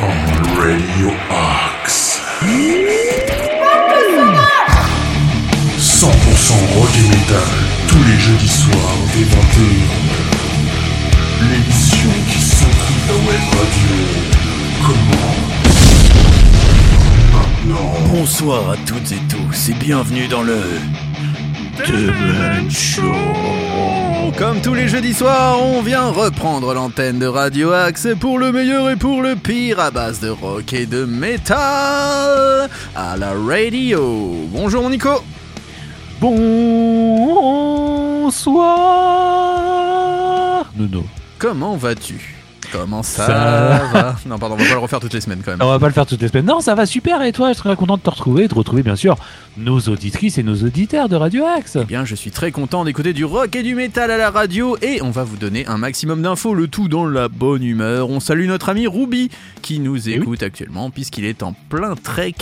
On Radio Axe. 100% rock et metal, tous les jeudis soirs dès 21h. L'émission qui radio. Bonsoir à toutes et tous et bienvenue dans le Demen Show. Comme tous les jeudis soirs, on vient reprendre l'antenne de Radio Axe pour le meilleur et pour le pire à base de rock et de métal à la radio. Bonjour mon Nico. Bonsoir Nono. Comment vas-tu? Comment ça, Ça va Non pardon, on va pas le refaire toutes les semaines quand même. On va pas le faire toutes les semaines. Non, ça va super et toi, je serais content de te retrouver, de retrouver bien sûr nos auditrices et nos auditeurs de Radio Axe. Eh bien, je suis très content d'écouter du rock et du métal à la radio et on va vous donner un maximum d'infos, le tout dans la bonne humeur. On salue notre ami Ruby qui nous Eh oui. écoute actuellement puisqu'il est en plein trek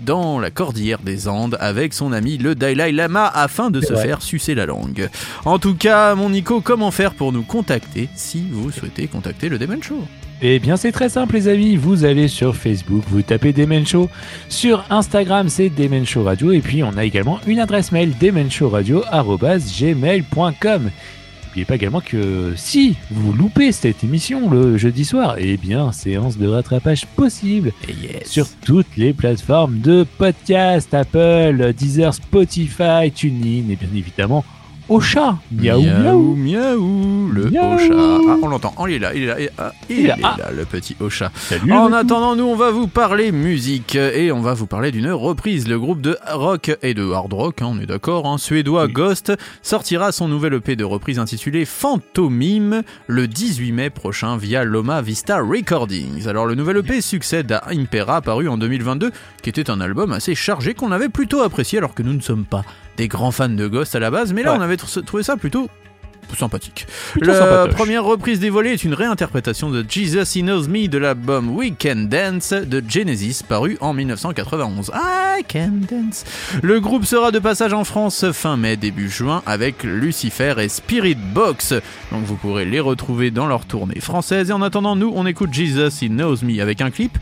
dans la cordillère des Andes avec son ami le Dalai Lama afin de se vrai. faire sucer la langue. En tout cas, mon Nico, comment faire pour nous contacter si vous souhaitez contacter le Demon Show? Eh bien, c'est très simple, les amis. Vous allez sur Facebook, vous tapez Demen Show. Sur Instagram, c'est Demen Show Radio. Et puis, on a également une adresse mail demenshowradio.gmail.com. N'oubliez pas également que si vous loupez cette émission le jeudi soir, eh bien, séance de rattrapage possible yes. sur toutes les plateformes de podcast, Apple, Deezer, Spotify, TuneIn et bien évidemment Ocha. Miaou miaou, miaou. le Miaou. Ocha. Ah, on l'entend, oh, il est là, il est là, il est là, il Il est est là. là, le petit Ocha. Salut. En attendant, nous, on va vous parler musique et on va vous parler d'une reprise. Le groupe de rock et de hard rock, hein, on est d'accord, hein, suédois Oui. Ghost sortira son nouvel EP de reprise intitulé Phantomime le 18 mai prochain via Loma Vista Recordings. Alors, le nouvel EP succède à Impera, paru en 2022, qui était un album assez chargé qu'on avait plutôt apprécié alors que nous ne sommes pas des grands fans de Ghost à la base, mais là, Ouais. on avait tr- trouvé ça plutôt sympathique. Plutôt La sympatoche. première reprise dévoilée est une réinterprétation de Jesus He Knows Me de l'album We Can Dance de Genesis paru en 1991. I Can Dance. Le groupe sera de passage en France fin mai début juin avec Lucifer et Spirit Box. Donc vous pourrez les retrouver dans leur tournée française et en attendant nous on écoute Jesus He Knows Me avec un clip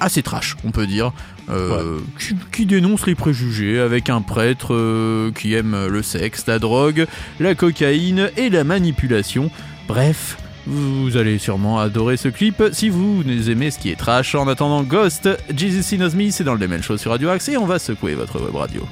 assez trash, on peut dire, euh, qui, qui dénonce les préjugés avec un prêtre euh, qui aime le sexe, la drogue, la cocaïne et la manipulation. Bref, vous allez sûrement adorer ce clip si vous aimez ce qui est trash. En attendant Ghost, Jesus Knows Me, c'est dans le Demel Show sur Radio Axe et on va secouer votre web radio.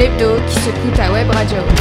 L'hebdo qui s'écoute à Web Radio.「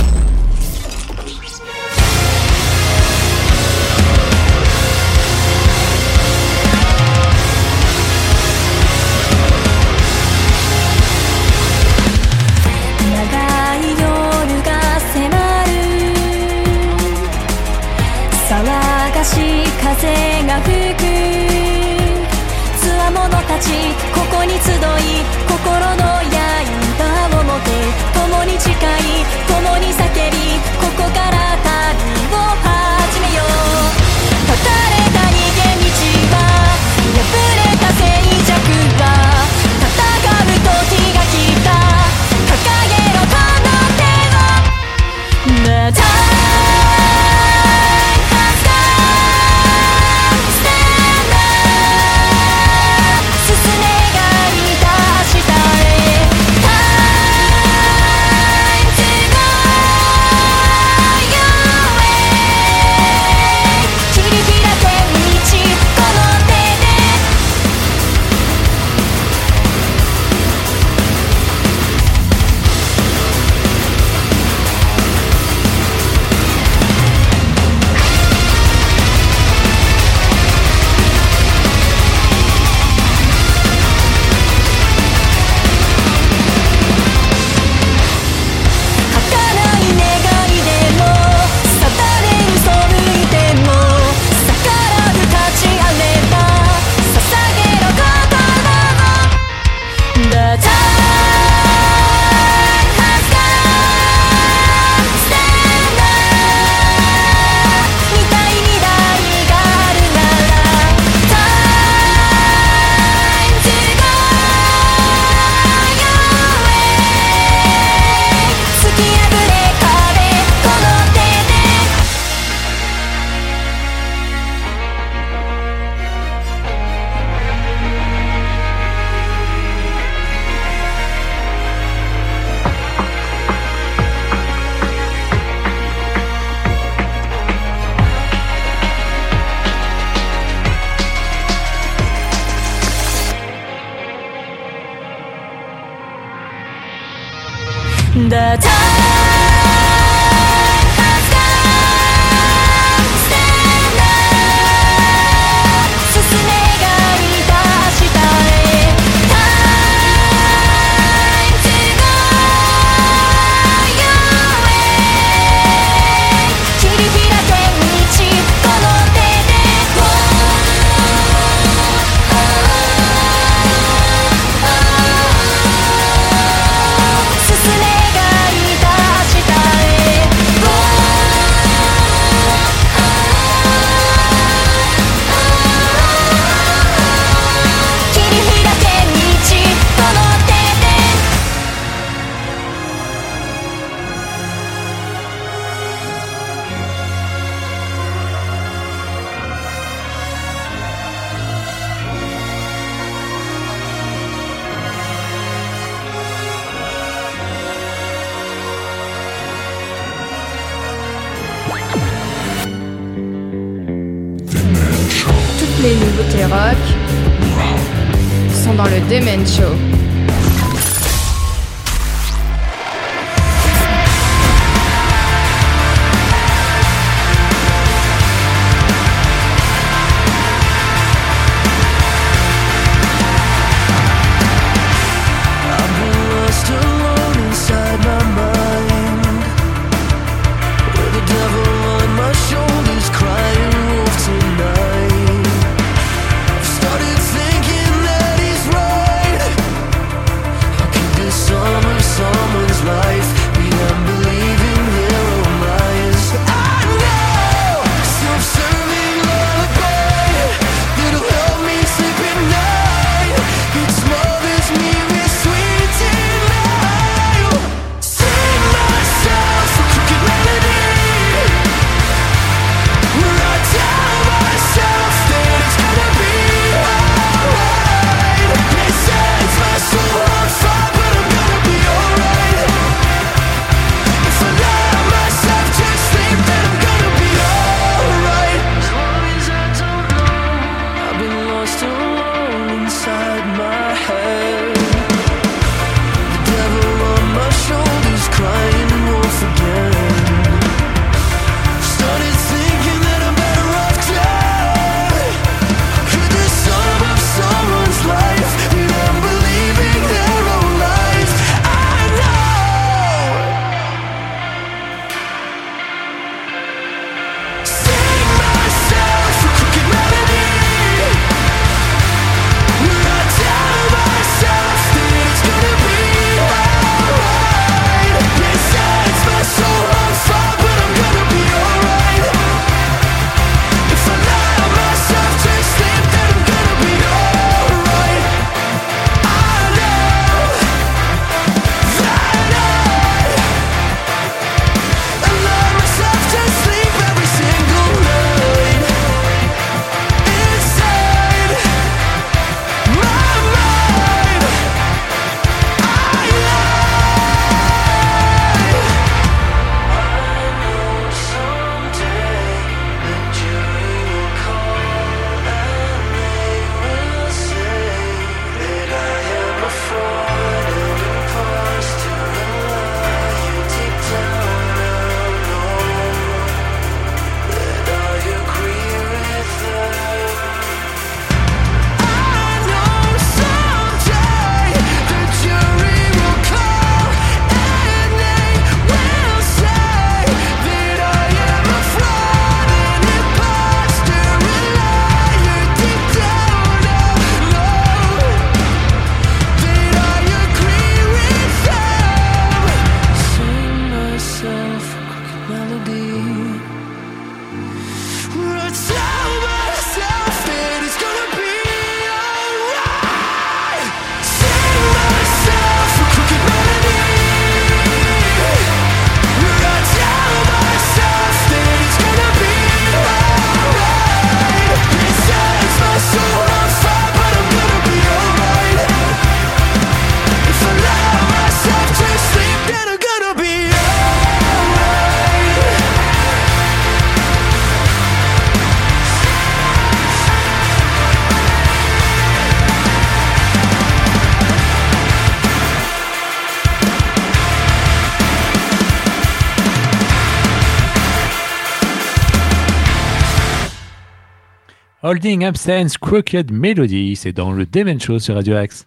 Holding Absence Crooked Melody, c'est dans le Demen Show sur Radio Axe.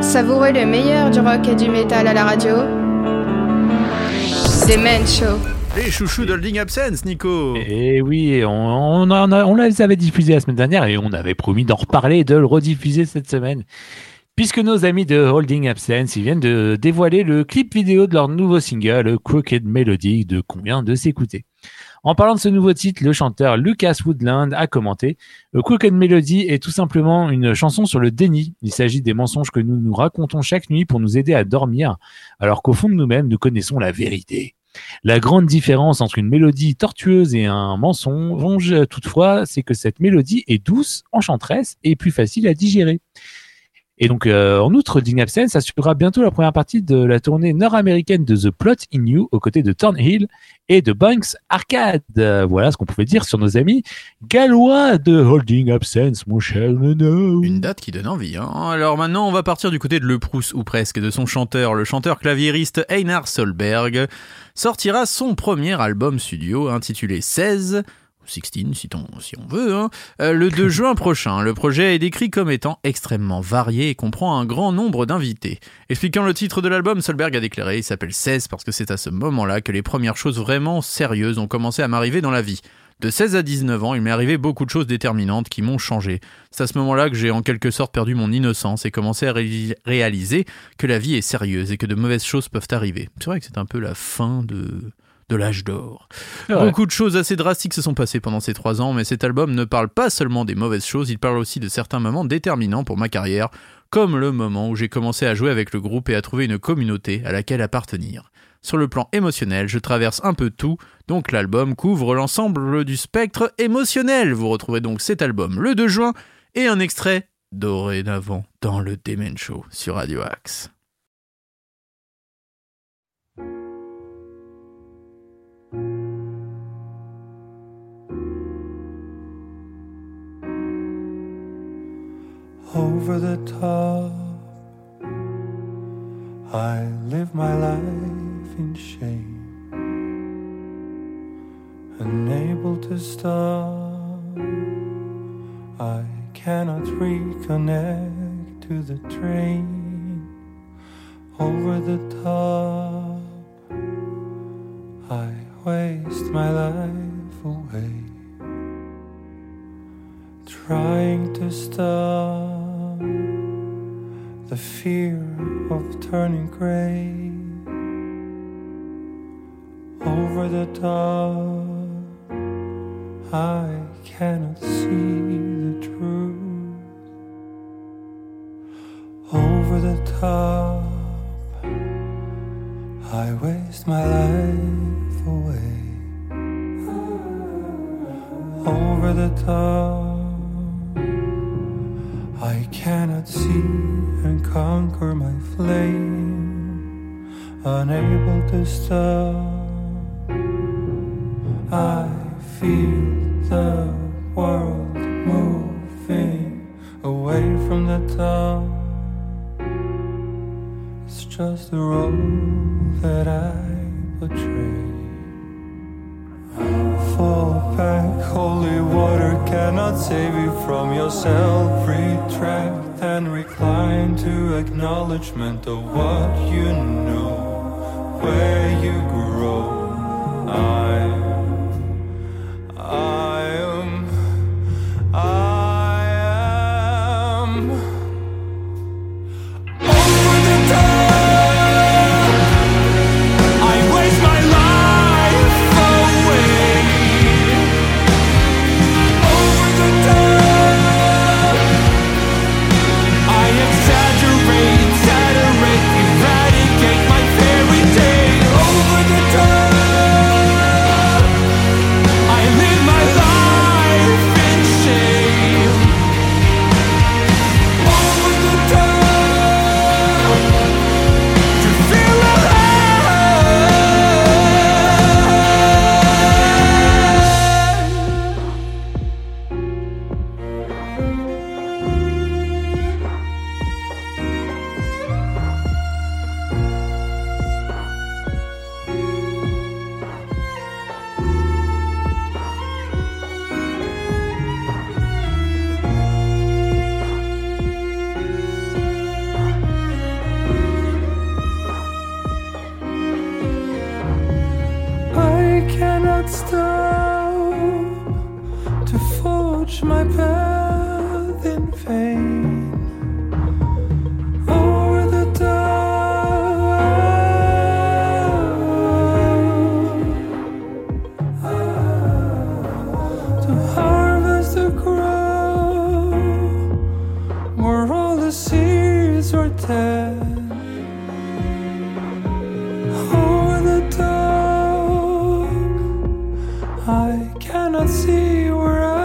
Savourez le meilleur du rock et du métal à la radio. Demen Show. Les chouchous d'Holding Absence, Nico Et oui, on, on, en a- on les avait diffusés la semaine dernière et on avait promis d'en reparler et de le rediffuser cette semaine. Puisque nos amis de Holding Absence, ils viennent de dévoiler le clip vidéo de leur nouveau single, Crooked Melody, de combien de s'écouter. En parlant de ce nouveau titre, le chanteur Lucas Woodland a commenté euh, Crooked Melody est tout simplement une chanson sur le déni. Il s'agit des mensonges que nous nous racontons chaque nuit pour nous aider à dormir, alors qu'au fond de nous-mêmes, nous connaissons la vérité. La grande différence entre une mélodie tortueuse et un mensonge, toutefois, c'est que cette mélodie est douce, enchanteresse et plus facile à digérer. Et donc, euh, en outre, Ding Absence assurera bientôt la première partie de la tournée nord-américaine de The Plot in You aux côtés de Thornhill et de Banks Arcade. Voilà ce qu'on pouvait dire sur nos amis gallois de Holding Absence, mon cher Nono. Une date qui donne envie. Hein. Alors maintenant, on va partir du côté de Le Proust, ou presque, de son chanteur. Le chanteur claviériste Einar Solberg sortira son premier album studio intitulé 16 ou 16 si, on veut, hein, euh, le 2 juin prochain. Le projet est décrit comme étant extrêmement varié et comprend un grand nombre d'invités. Expliquant le titre de l'album, Solberg a déclaré il s'appelle 16 parce que c'est à ce moment-là que les premières choses vraiment sérieuses ont commencé à m'arriver dans la vie. De 16 à 19 ans, il m'est arrivé beaucoup de choses déterminantes qui m'ont changé. C'est à ce moment-là que j'ai en quelque sorte perdu mon innocence et commencé à ré- réaliser que la vie est sérieuse et que de mauvaises choses peuvent arriver. C'est vrai que c'est un peu la fin de, de l'âge d'or. Beaucoup de choses assez drastiques se sont passées pendant ces trois ans, mais cet album ne parle pas seulement des mauvaises choses, il parle aussi de certains moments déterminants pour ma carrière, comme le moment où j'ai commencé à jouer avec le groupe et à trouver une communauté à laquelle appartenir. Sur le plan émotionnel, je traverse un peu tout, donc l'album couvre l'ensemble du spectre émotionnel. Vous retrouverez donc cet album le 2 juin et un extrait dorénavant dans le Demen Show sur Radio Axe. Over the top. I live my life in shame, unable to stop. I cannot reconnect to the train over the top. I waste my life I cannot see where I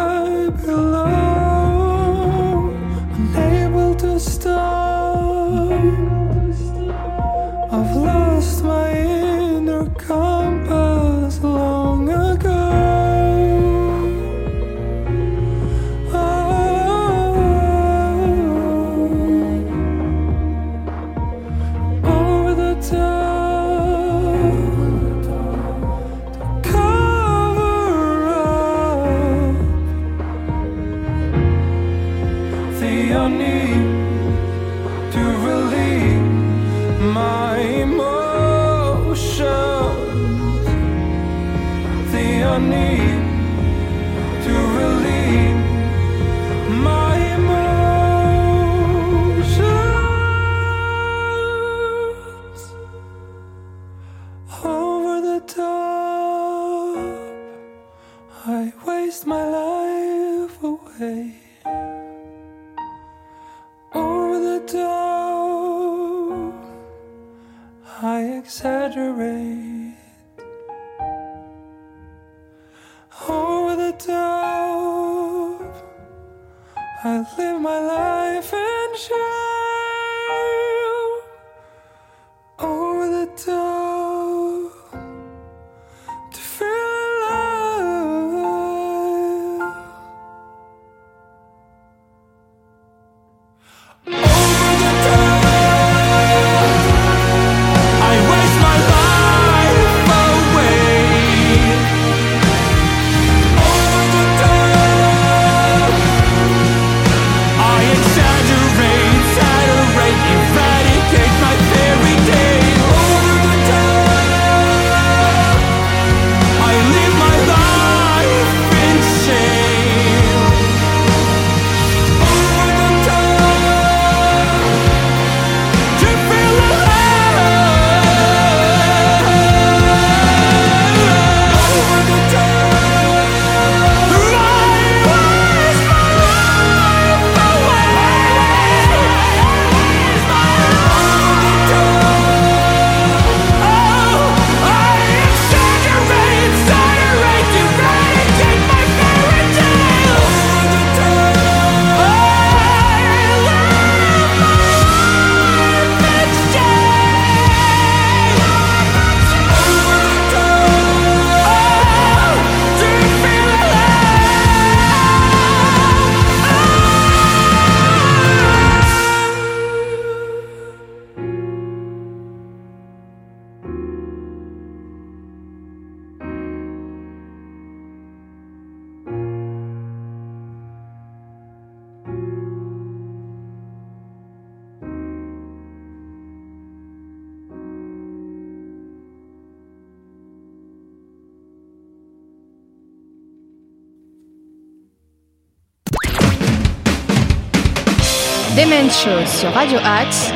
Radio Axe,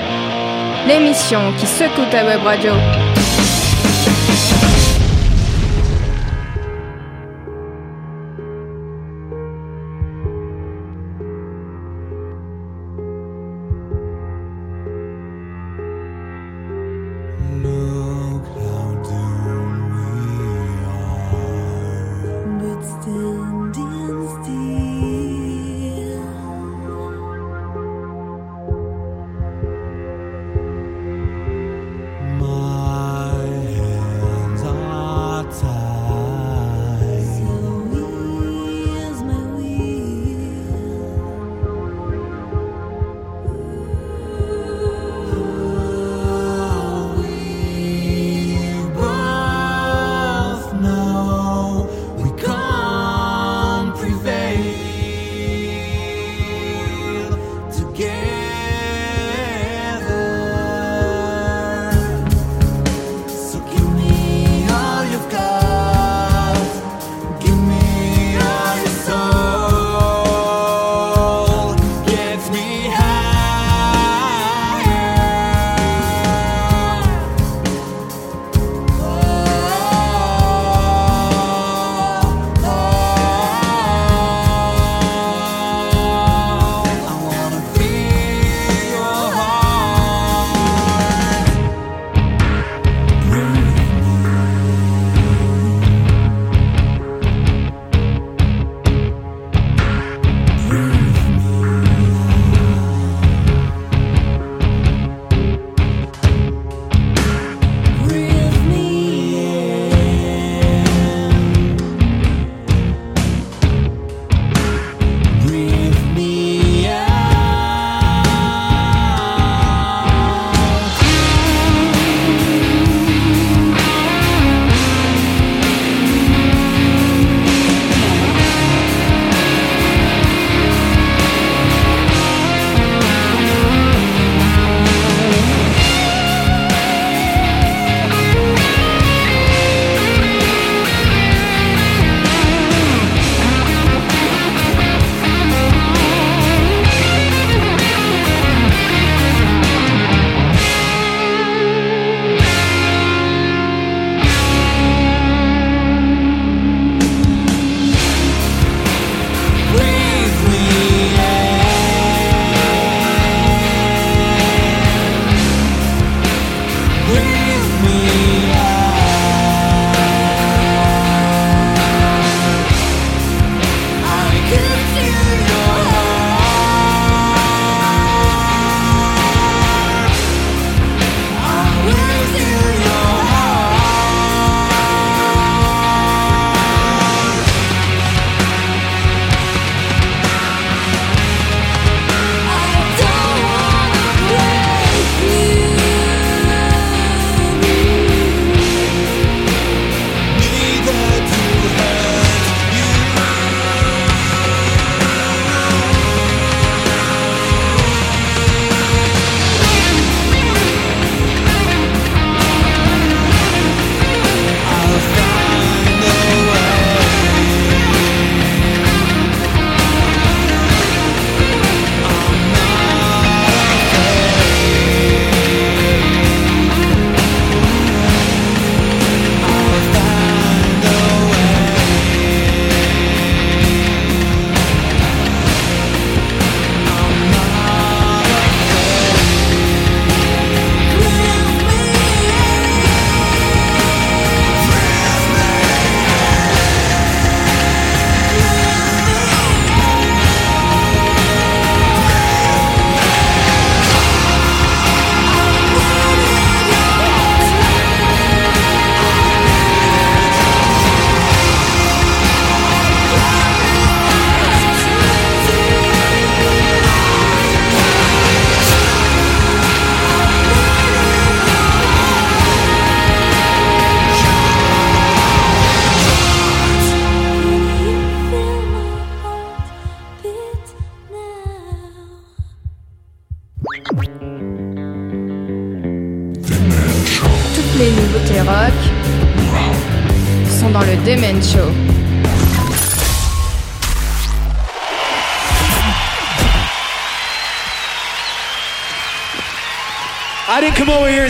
l'émission qui secoue ta web radio.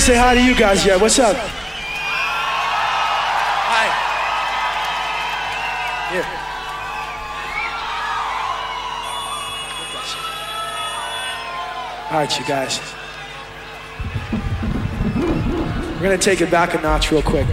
Say hi to you guys yet. What's up? Hi. Here. All right, you guys. We're gonna take it back a notch real quick.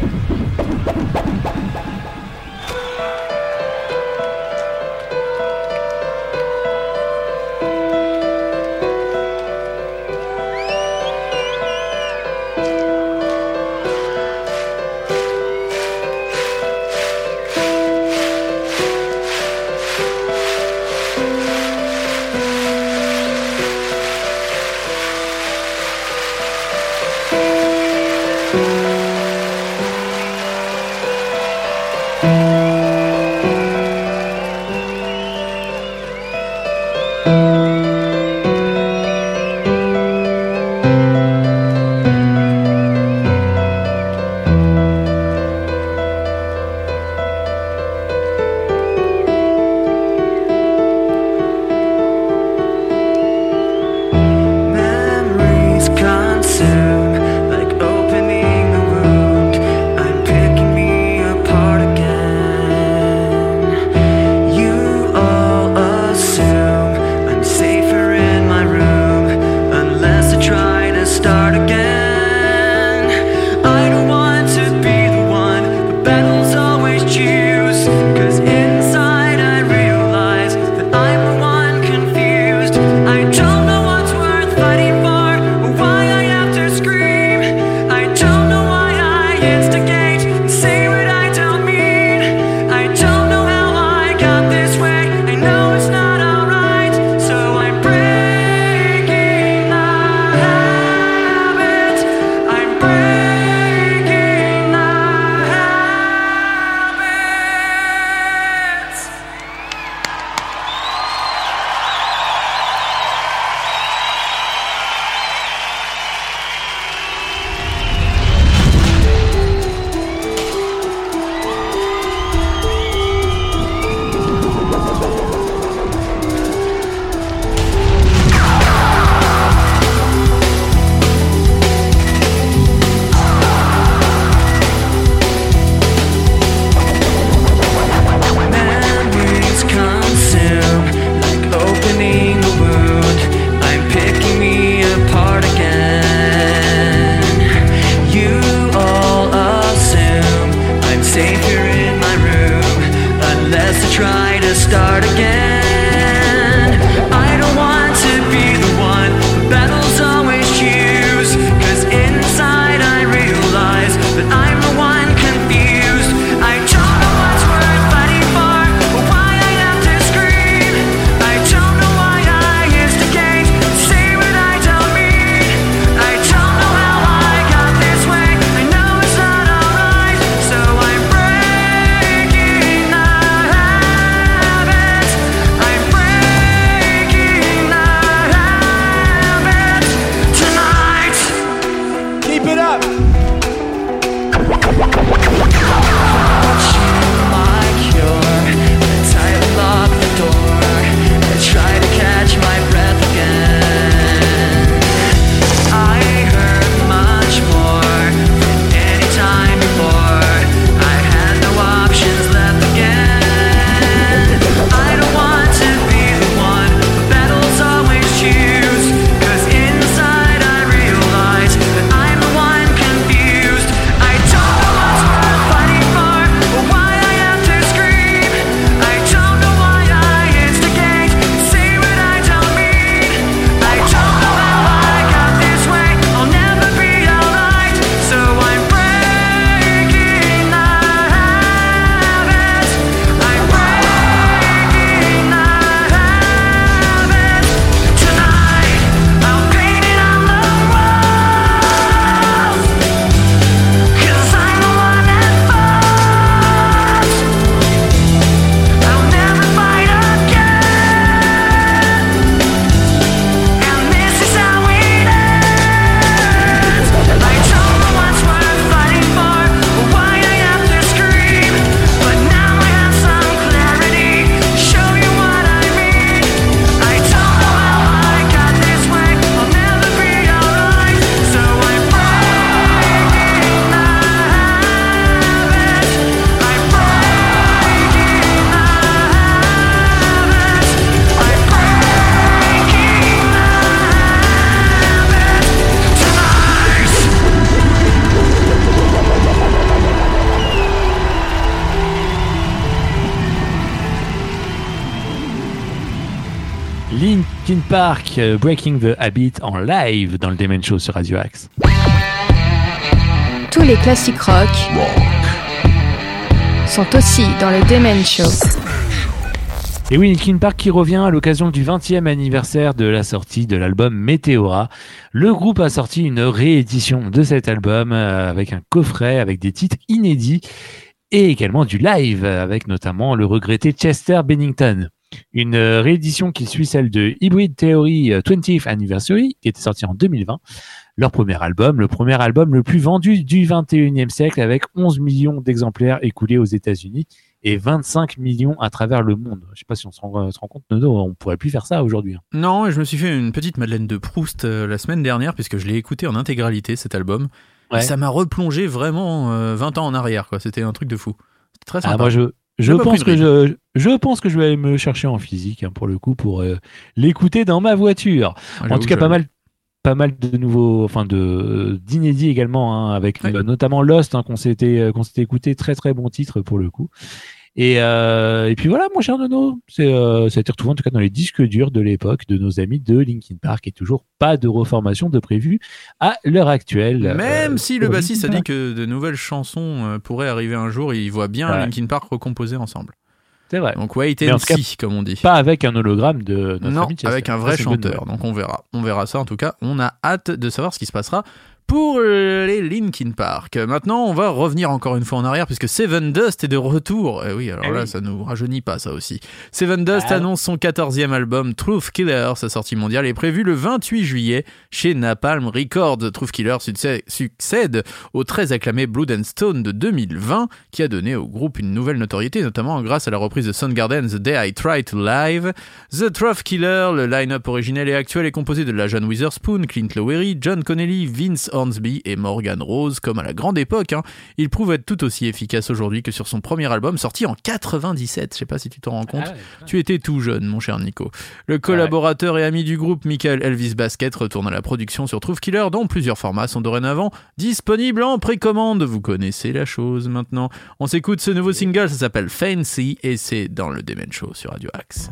Linkin Park, euh, Breaking the Habit en live dans le Demen Show sur Radio Axe. Tous les classiques rock sont aussi dans le Demen Show. Et oui, Linkin Park qui revient à l'occasion du 20e anniversaire de la sortie de l'album Meteora. Le groupe a sorti une réédition de cet album euh, avec un coffret avec des titres inédits et également du live avec notamment le regretté Chester Bennington. Une euh, réédition qui suit celle de Hybrid Theory euh, 20th Anniversary qui était sortie en 2020. Leur premier album, le premier album le plus vendu du 21e siècle avec 11 millions d'exemplaires écoulés aux États-Unis et 25 millions à travers le monde. Je sais pas si on se rend, se rend compte, Nono, on pourrait plus faire ça aujourd'hui. hein. Non, je me suis fait une petite Madeleine de Proust euh, la semaine dernière, puisque je l'ai écouté en intégralité cet album. Ouais. Et ça m'a replongé vraiment euh, 20 ans en arrière, quoi. C'était un truc de fou. C'était très sympa. Ah, moi, je, je pense que je, je pense que je vais aller me chercher en physique hein, pour le coup pour euh, l'écouter dans ma voiture. Ah, En tout cas, pas mal, pas mal de nouveaux, enfin de d'inédits également, hein, avec notamment Lost hein, qu'on s'était euh, qu'on s'était écouté, très très bon titre pour le coup. Et, euh, et puis voilà, mon cher Nono, c'est euh, ça a été retrouvé en tout cas dans les disques durs de l'époque de nos amis de Linkin Park et toujours pas de reformation de prévu à l'heure actuelle. Même euh, si le bassiste a dit que de nouvelles chansons euh, pourraient arriver un jour, il voit bien Ouais. Linkin Park recomposés ensemble. C'est vrai. Donc wait and see, comme on dit. Pas avec un hologramme de notre non, ami avec un vrai chanteur. Donc on verra. On verra ça en tout cas. On a hâte de savoir ce qui se passera pour euh, les Linkin Park. Maintenant, on va revenir encore une fois en arrière puisque Seven Dust est de retour. Et oui, alors Eh là, oui. ça nous rajeunit pas ça aussi. Seven Dust Ah. annonce son 14e album Truth Killer. Sa sortie mondiale est prévue le 28 juillet chez Napalm Records. Truth Killer succè- succède au très acclamé Blood and Stone de 2020 qui a donné au groupe une nouvelle notoriété, notamment grâce à la reprise de Soundgarden The Day I Try to Live. The Truth Killer, le line-up originel et actuel est composé de la John Witherspoon, Clint Lowery, John Connelly, Vince Hornsby et Morgan Rose, comme à la grande époque. hein. Il prouve être tout aussi efficace aujourd'hui que sur son premier album sorti en 97. Je sais pas si tu t'en rends compte. Ah ouais. Tu étais tout jeune, mon cher Nico. Le collaborateur et ami du groupe, Michael Elvis Basket, retourne à la production sur Truth Killer, dont plusieurs formats sont dorénavant disponibles en précommande. Vous connaissez la chose maintenant. On s'écoute ce nouveau single, ça s'appelle Fancy, et c'est dans le Demen Show sur Radio Axe.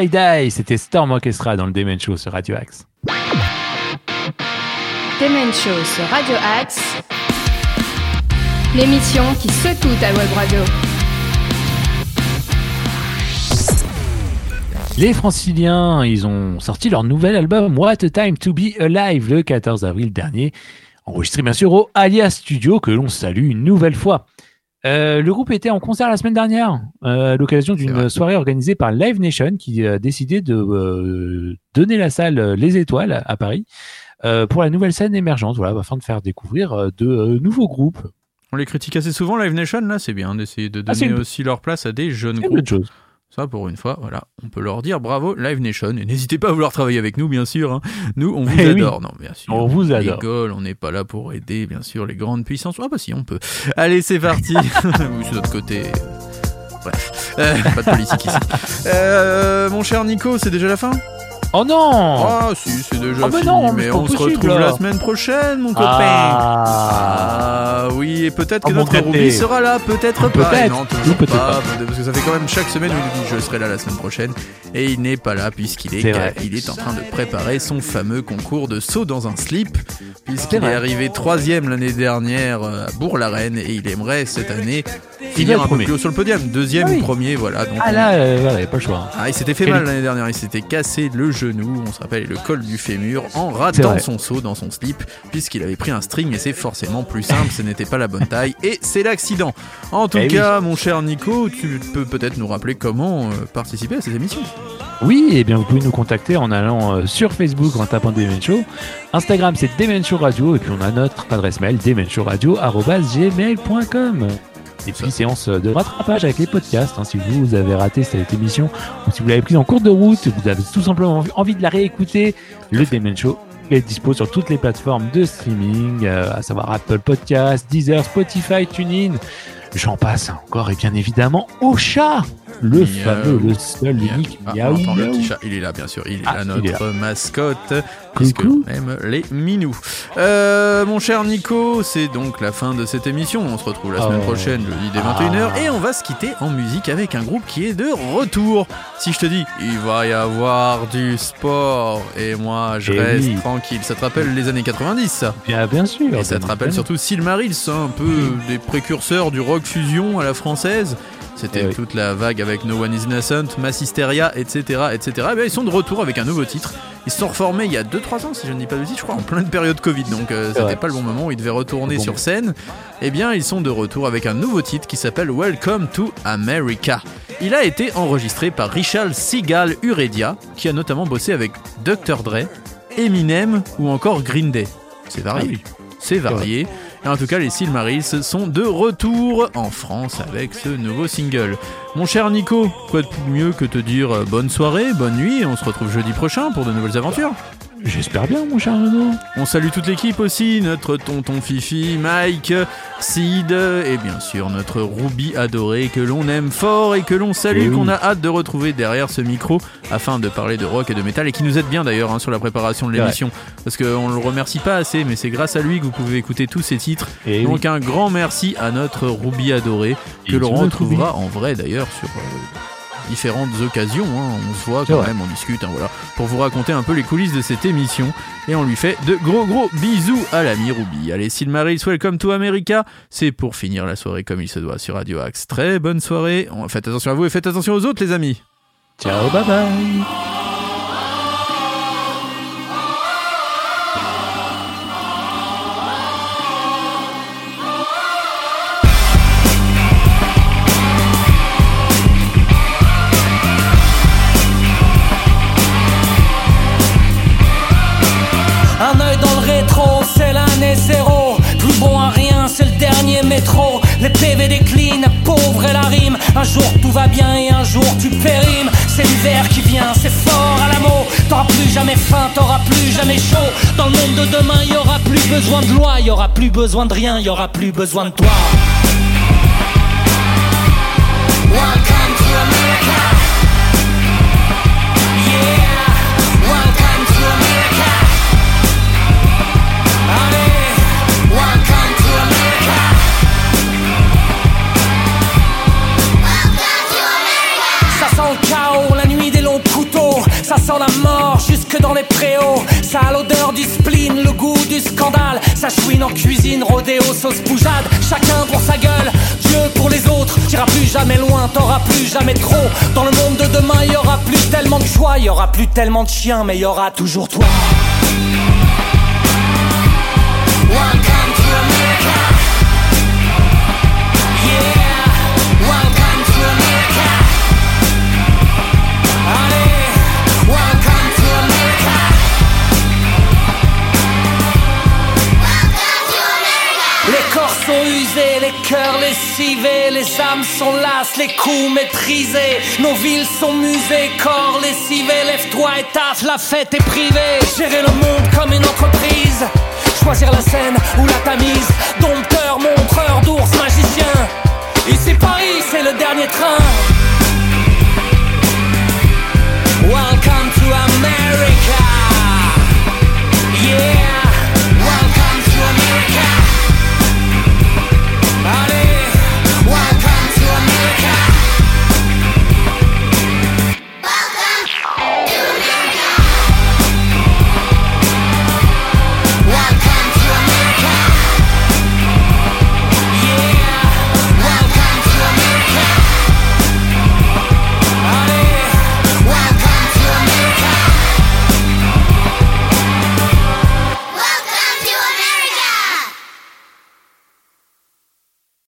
Die Die, c'était Storm Orchestra dans le Demen Show sur Radio Axe. Demen Show sur Radio Axe, l'émission qui secoue ta web radio. Les franciliens, ils ont sorti leur nouvel album What a Time to Be Alive le 14 avril dernier, enregistré bien sûr au Alia Studio que l'on salue une nouvelle fois. Euh, le groupe était en concert la semaine dernière euh, à l'occasion d'une soirée organisée par Live Nation qui a décidé de euh, donner la salle Les Étoiles à Paris euh, pour la nouvelle scène émergente, voilà, afin de faire découvrir de euh, nouveaux groupes. On les critique assez souvent, Live Nation, là, c'est bien d'essayer de Ah, donner une- aussi leur place à des jeunes groupes. chose. Ça, pour une fois, voilà, on peut leur dire bravo Live Nation. Et n'hésitez pas à vouloir travailler avec nous, bien sûr. hein. Nous, on vous Eh oui. adore. Non, bien sûr. On vous adore. rigole, on n'est pas là pour aider, bien sûr, les grandes puissances. Ah bah si, on peut. Allez, c'est parti. oui, c'est notre côté. Bref, Euh, pas de politique ici. Euh, mon cher Nico, c'est déjà la fin? Oh non Ah si, c'est déjà Oh, mais fini, non, mais pas on se retrouve là. la semaine prochaine, mon copain. Ah, Ah oui, et peut-être que Oh, mon notre. Ruby sera là, peut-être pas. Peut-être. Non, toujours Ou peut-être pas, parce que ça fait quand même chaque semaine où il dit je serai là la semaine prochaine, et il n'est pas là puisqu'il est, il est en train de préparer son fameux concours de saut dans un slip, puisqu'il est, vrai. arrivé troisième l'année dernière euh, à Bourg-la-Reine, et il aimerait cette année Il finir un peu premier. plus haut sur le podium, deuxième Ah oui. ou premier, voilà. Donc Ah là, euh, voilà, y a pas le choix. ah, il s'était fait Quel- mal l'année dernière, il s'était cassé le genou, on se rappelle, et le col du fémur en ratant son saut dans son slip, puisqu'il avait pris un string et c'est forcément plus simple, ce n'était pas la bonne taille, et c'est l'accident. En tout Eh oui. cas, mon cher Nico, tu peux peut-être nous rappeler comment euh, participer à ces émissions. Oui, et bien vous pouvez nous contacter en allant euh, sur Facebook en tapant Demen Show. Instagram c'est Demen Show Radio et puis on a notre adresse mail demenshowradio@gmail.com. Et puis séance de rattrapage avec les podcasts. hein, si vous avez raté cette émission ou si vous l'avez prise en cours de route, vous avez tout simplement envie- de la réécouter, le Demen Show est dispo sur toutes les plateformes de streaming, euh, à savoir Apple Podcasts, Deezer, Spotify, TuneIn. J'en passe encore et bien évidemment au chat, le Miaou. fameux, le seul, l'unique. Ah, le petit chat, il est là bien sûr, il est Ah, là, il est notre mascotte, puisque on aime les minous. Euh, mon cher Nico, c'est donc la fin de cette émission, on se retrouve la semaine Oh. prochaine, jeudi dès Ah. 21h, et on va se quitter en musique avec un groupe qui est de retour. Si je te dis, il va y avoir du sport, et moi je Eh reste oui. tranquille, ça te rappelle les années 90 ça Bien, bien sûr. et ça te rappelle surtout Silmarils, hein, un peu des précurseurs du rock fusion à la française. C'était Eh oui. toute la vague avec No One Is Innocent, Mass Hysteria, etc. etc. Et bien, ils sont de retour avec un nouveau titre. Ils se sont reformés il y a 2-3 ans, si je ne dis pas de bêtises, je crois, en pleine période Covid. Donc euh, c'était pas le bon moment où ils devaient retourner Bon. sur scène. Eh bien, ils sont de retour avec un nouveau titre qui s'appelle Welcome to America. Il a été enregistré par Richard Seagal Uredia, qui a notamment bossé avec Dr. Dre, Eminem ou encore Green Day. C'est varié. Ah oui. C'est varié. En tout cas, les Silmarils sont de retour en France avec ce nouveau single. Mon cher Nico, quoi de mieux que te dire euh, bonne soirée, bonne nuit, on se retrouve jeudi prochain pour de nouvelles aventures. J'espère bien, mon cher Renaud. On salue toute l'équipe aussi, notre tonton Fifi, Mike, Sid et bien sûr notre Ruby adoré que l'on aime fort et que l'on salue, Eh oui. qu'on a hâte de retrouver derrière ce micro afin de parler de rock et de métal et qui nous aide bien d'ailleurs hein, sur la préparation de l'émission parce qu'on le remercie pas assez mais c'est grâce à lui que vous pouvez écouter tous ces titres. Et Donc un grand merci à notre Ruby adoré que l'on retrouvera en vrai d'ailleurs sur euh, différentes occasions. hein. On se voit quand même, on discute, hein, voilà, pour vous raconter un peu les coulisses de cette émission. Et on lui fait de gros gros bisous à l'ami Ruby. Allez, Silmarils, welcome to America. C'est pour finir la soirée comme il se doit sur Radio Axe. Très bonne soirée. Faites attention à vous et faites attention aux autres, les amis. Ciao, bye bye. Les PV déclinent, pauvre et la rime. Un jour tout va bien et un jour tu périmes. C'est l'hiver qui vient, c'est fort à la mot. T'auras plus jamais faim, t'auras plus jamais chaud. Dans le monde de demain, y aura plus besoin de loi, y aura plus besoin de rien, y aura plus besoin de toi. Dans les préaux. Ça a l'odeur du spleen, le goût du scandale. Ça chouine en cuisine, rodéo, sauce poujade. Chacun pour sa gueule, Dieu pour les autres. T'iras plus jamais loin, t'auras plus jamais trop. Dans le monde de demain, y aura plus tellement de choix. Y aura plus tellement de chiens, mais y aura toujours toi. Cœurs lessivés, les âmes sont lasses, les coups maîtrisés. Nos villes sont musées, corps lessivés. Lève-toi et taffe, la fête est privée. Gérer le monde comme une entreprise. Choisir la scène ou la tamise. Dompteur, montreur d'ours, magicien. Ici Paris, c'est le dernier train. Welcome to. America. Yeah.